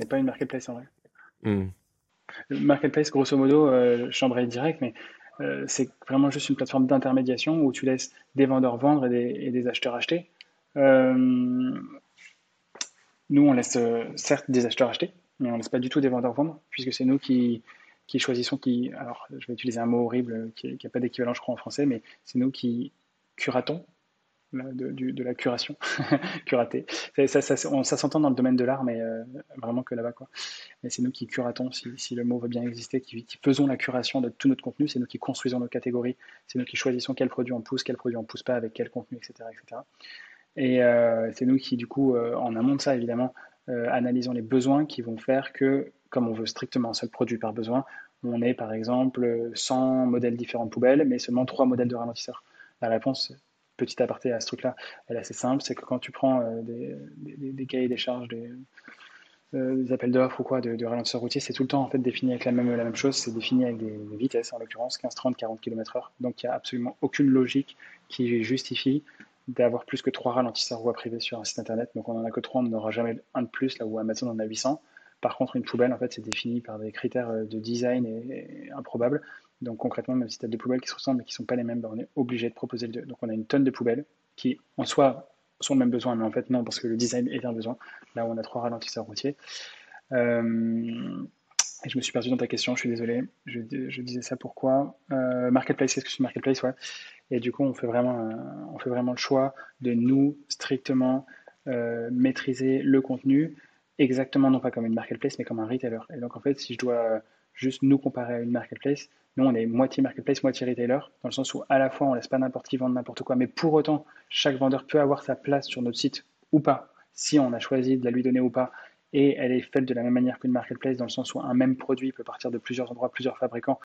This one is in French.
n'est pas une marketplace en vrai. Hmm. Marketplace, grosso modo, euh, chambre direct, mais euh, c'est vraiment juste une plateforme d'intermédiation où tu laisses des vendeurs vendre et des, acheteurs acheter. Euh, nous, on laisse certes des acheteurs acheter, mais on laisse pas du tout des vendeurs vendre, puisque c'est nous qui, qui choisissons, qui, alors je vais utiliser un mot horrible qui n'a pas d'équivalent, je crois, en français, mais c'est nous qui curatons de, la curation, curaté. Ça, ça, ça, s'entend dans le domaine de l'art, mais euh, vraiment que là-bas. Quoi. Mais c'est nous qui curatons, si, le mot veut bien exister, qui, faisons la curation de tout notre contenu, c'est nous qui construisons nos catégories, c'est nous qui choisissons quel produit on pousse, quel produit on pousse pas, avec quel contenu, etc. etc. Et euh, c'est nous qui, du coup, euh, en amont de ça, évidemment, analysons les besoins qui vont faire que, comme on veut strictement un seul produit par besoin, on ait par exemple 100 modèles différents de poubelles, mais seulement 3 modèles de ralentisseurs. La réponse, petit aparté à ce truc-là, elle est assez simple, c'est que quand tu prends euh, des, des, cahiers des charges, euh, des, appels d'offres ou quoi de, de ralentisseurs routiers, c'est tout le temps en fait défini avec la même, chose, c'est défini avec des, vitesses, en l'occurrence 15, 30, 40 km/h. Donc il n'y a absolument aucune logique qui justifie d'avoir plus que trois ralentisseurs voie privée sur un site internet. Donc on n'en a que trois, on n'aura jamais un de plus, là où Amazon en a 800. Par contre, une poubelle, en fait, c'est défini par des critères euh, de design et improbables. Donc concrètement, même si tu as deux poubelles qui se ressemblent mais qui ne sont pas les mêmes, ben, on est obligé de proposer le deux. Donc on a une tonne de poubelles qui en soi sont le même besoin, mais en fait non, parce que le design est un besoin. Là où on a trois ralentisseurs routiers. Euh, et je me suis perdu dans ta question, je suis désolé. Je, disais ça pourquoi? Euh, Marketplace, qu'est-ce que c'est Marketplace? Ouais. Et du coup, on fait, vraiment, on fait vraiment le choix de nous strictement euh, maîtriser le contenu, exactement non pas comme une marketplace, mais comme un retailer. Et donc en fait, si je dois juste nous comparer à une marketplace, nous, on est moitié marketplace, moitié retailer, dans le sens où à la fois, on laisse pas n'importe qui vendre n'importe quoi, mais pour autant, chaque vendeur peut avoir sa place sur notre site ou pas, si on a choisi de la lui donner ou pas. Et elle est faite de la même manière qu'une marketplace, dans le sens où un même produit peut partir de plusieurs endroits, plusieurs fabricants,